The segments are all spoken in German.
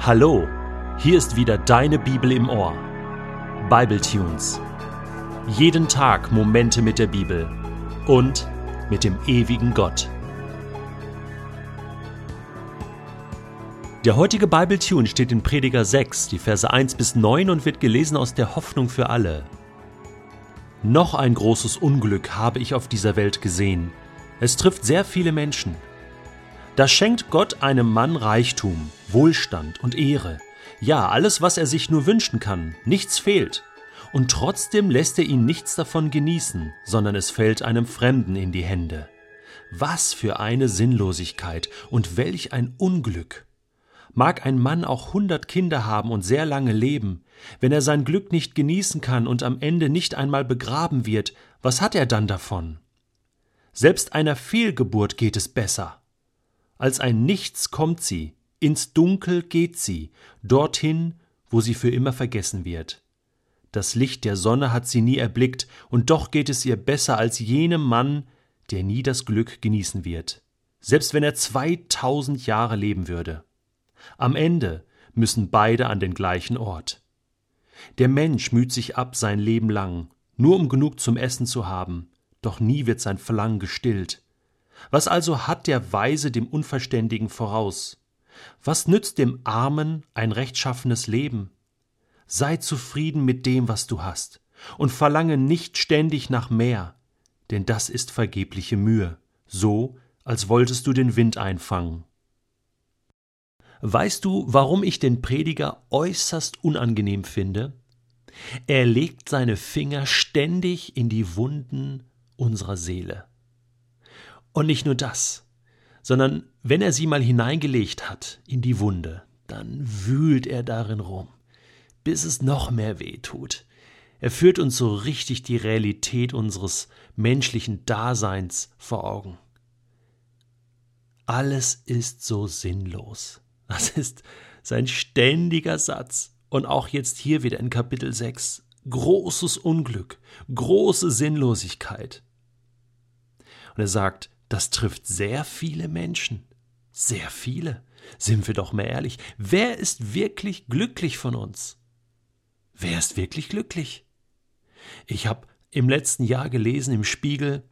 Hallo, hier ist wieder deine Bibel im Ohr. Bible Tunes. Jeden Tag Momente mit der Bibel und mit dem ewigen Gott. Der heutige Bible Tune steht in Prediger 6, die Verse 1 bis 9 und wird gelesen aus der Hoffnung für alle. Noch ein großes Unglück habe ich auf dieser Welt gesehen. Es trifft sehr viele Menschen. Da schenkt Gott einem Mann Reichtum, Wohlstand und Ehre. Ja, alles, was er sich nur wünschen kann, nichts fehlt. Und trotzdem lässt er ihn nichts davon genießen, sondern es fällt einem Fremden in die Hände. Was für eine Sinnlosigkeit und welch ein Unglück. Mag ein Mann auch hundert Kinder haben und sehr lange leben, wenn er sein Glück nicht genießen kann und am Ende nicht einmal begraben wird, was hat er dann davon? Selbst einer Fehlgeburt geht es besser. Als ein Nichts kommt sie, ins Dunkel geht sie, dorthin, wo sie für immer vergessen wird. Das Licht der Sonne hat sie nie erblickt, und doch geht es ihr besser als jenem Mann, der nie das Glück genießen wird, selbst wenn er zweitausend Jahre leben würde. Am Ende müssen beide an den gleichen Ort. Der Mensch müht sich ab sein Leben lang, nur um genug zum Essen zu haben, doch nie wird sein Verlangen gestillt. Was also hat der Weise dem Unverständigen voraus? Was nützt dem Armen ein rechtschaffenes Leben? Sei zufrieden mit dem, was du hast, und verlange nicht ständig nach mehr, denn das ist vergebliche Mühe, so als wolltest du den Wind einfangen. Weißt du, warum ich den Prediger äußerst unangenehm finde? Er legt seine Finger ständig in die Wunden unserer Seele. Und nicht nur das, sondern wenn er sie mal hineingelegt hat in die Wunde, dann wühlt er darin rum, bis es noch mehr weh tut. Er führt uns so richtig die Realität unseres menschlichen Daseins vor Augen. Alles ist so sinnlos. Das ist sein ständiger Satz. Und auch jetzt hier wieder in Kapitel 6. Großes Unglück, große Sinnlosigkeit. Und er sagt, das trifft sehr viele Menschen. Sehr viele. Sind wir doch mal ehrlich. Wer ist wirklich glücklich von uns? Wer ist wirklich glücklich? Ich habe im letzten Jahr gelesen im Spiegel,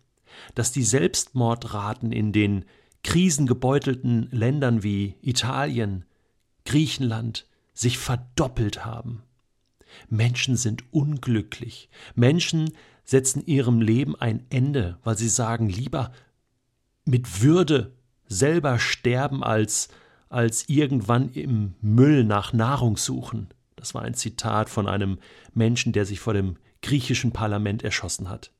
dass die Selbstmordraten in den krisengebeutelten Ländern wie Italien, Griechenland sich verdoppelt haben. Menschen sind unglücklich. Menschen setzen ihrem Leben ein Ende, weil sie sagen, lieber mit Würde selber sterben, als, als irgendwann im Müll nach Nahrung suchen. Das war ein Zitat von einem Menschen, der sich vor dem griechischen Parlament erschossen hat.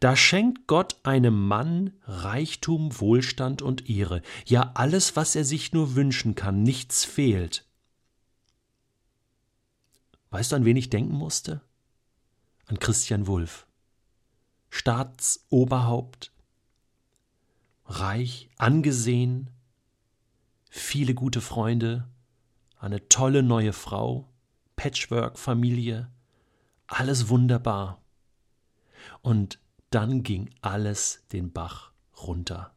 Da schenkt Gott einem Mann Reichtum, Wohlstand und Ehre, ja alles, was er sich nur wünschen kann, nichts fehlt. Weißt du, an wen ich denken musste? An Christian Wulff. Staatsoberhaupt reich, angesehen, viele gute Freunde, eine tolle neue Frau, Patchwork-Familie, alles wunderbar. Und dann ging alles den Bach runter.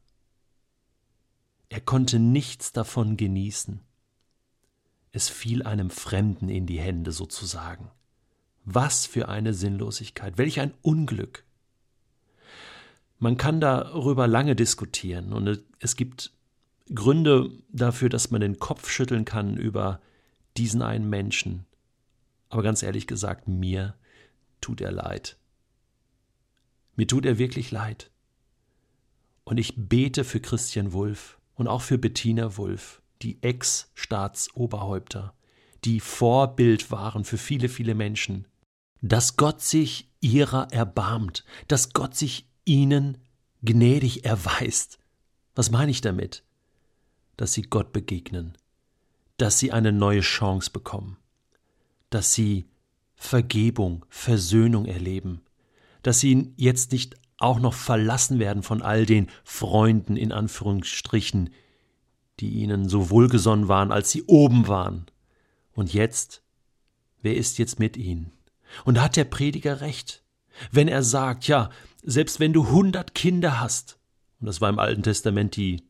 Er konnte nichts davon genießen. Es fiel einem Fremden in die Hände sozusagen. Was für eine Sinnlosigkeit, welch ein Unglück. Man kann darüber lange diskutieren und es gibt Gründe dafür, dass man den Kopf schütteln kann über diesen einen Menschen. Aber ganz ehrlich gesagt, mir tut er leid. Mir tut er wirklich leid. Und ich bete für Christian Wulff und auch für Bettina Wulff, die Ex-Staatsoberhäupter, die Vorbild waren für viele, viele Menschen, dass Gott sich ihrer erbarmt, dass Gott sich ihnen gnädig erweist. Was meine ich damit? Dass sie Gott begegnen, dass sie eine neue Chance bekommen, dass sie Vergebung, Versöhnung erleben, dass sie jetzt nicht auch noch verlassen werden von all den Freunden in Anführungsstrichen, die ihnen so wohlgesonnen waren, als sie oben waren. Und jetzt, wer ist jetzt mit ihnen? Und da hat der Prediger recht, wenn er sagt, ja, selbst wenn du hundert Kinder hast, und das war im Alten Testament die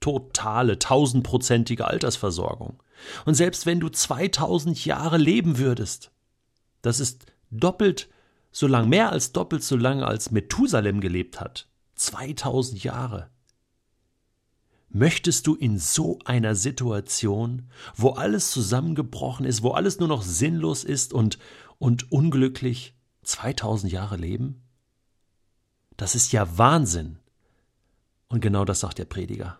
totale, tausendprozentige Altersversorgung. Und selbst wenn du 2000 Jahre leben würdest, das ist doppelt so lang, mehr als doppelt so lange als Methusalem gelebt hat. 2000 Jahre. Möchtest du in so einer Situation, wo alles zusammengebrochen ist, wo alles nur noch sinnlos ist und, und unglücklich, 2000 Jahre leben? Das ist ja Wahnsinn. Und genau das sagt der Prediger.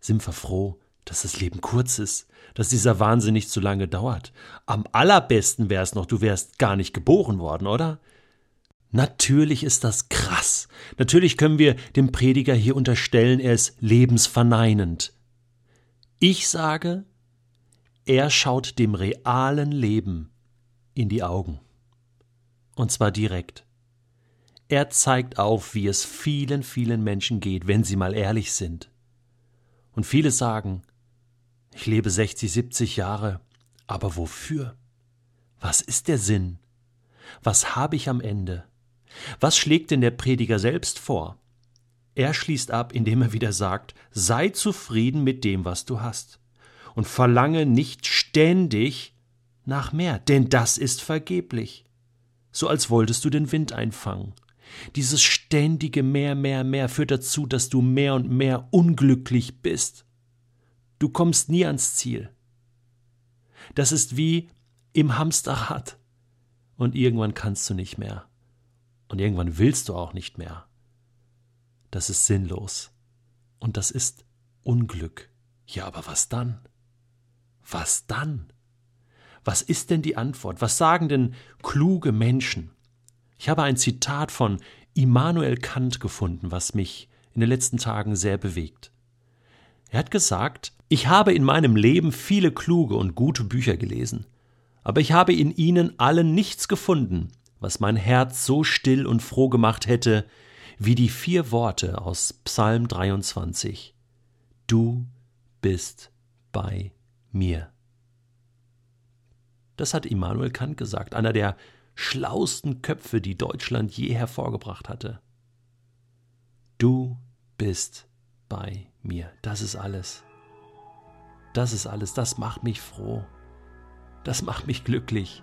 Sind wir froh, dass das Leben kurz ist, dass dieser Wahnsinn nicht zu lange dauert. Am allerbesten wäre es noch, du wärst gar nicht geboren worden, oder? Natürlich ist das krass. Natürlich können wir dem Prediger hier unterstellen, er ist lebensverneinend. Ich sage, er schaut dem realen Leben in die Augen. Und zwar direkt. Er zeigt auf, wie es vielen, vielen Menschen geht, wenn sie mal ehrlich sind. Und viele sagen, ich lebe 60, 70 Jahre, aber wofür? Was ist der Sinn? Was habe ich am Ende? Was schlägt denn der Prediger selbst vor? Er schließt ab, indem er wieder sagt, sei zufrieden mit dem, was du hast, und verlange nicht ständig nach mehr, denn das ist vergeblich, so als wolltest du den Wind einfangen. Dieses ständige mehr, mehr, mehr führt dazu, dass du mehr und mehr unglücklich bist. Du kommst nie ans Ziel. Das ist wie im Hamsterrad. Und irgendwann kannst du nicht mehr. Und irgendwann willst du auch nicht mehr. Das ist sinnlos. Und das ist Unglück. Ja, aber was dann? Was dann? Was ist denn die Antwort? Was sagen denn kluge Menschen? Ich habe ein Zitat von Immanuel Kant gefunden, was mich in den letzten Tagen sehr bewegt. Er hat gesagt, ich habe in meinem Leben viele kluge und gute Bücher gelesen, aber ich habe in ihnen allen nichts gefunden, was mein Herz so still und froh gemacht hätte, wie die vier Worte aus Psalm 23. Du bist bei mir. Das hat Immanuel Kant gesagt, einer der schlausten Köpfe, die Deutschland je hervorgebracht hatte. Du bist bei mir. Das ist alles. Das ist alles. Das macht mich froh. Das macht mich glücklich.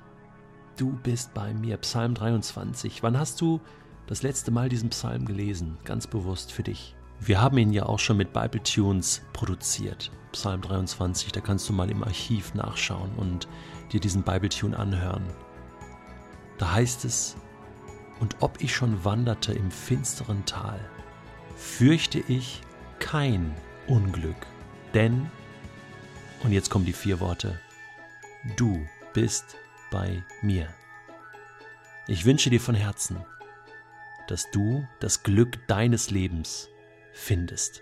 Du bist bei mir. Psalm 23. Wann hast du das letzte Mal diesen Psalm gelesen? Ganz bewusst für dich. Wir haben ihn ja auch schon mit Bible Tunes produziert. Psalm 23, da kannst du mal im Archiv nachschauen und dir diesen Bible Tune anhören. Da heißt es, und ob ich schon wanderte im finsteren Tal, fürchte ich kein Unglück, denn, und jetzt kommen die vier Worte, du bist bei mir. Ich wünsche dir von Herzen, dass du das Glück deines Lebens findest.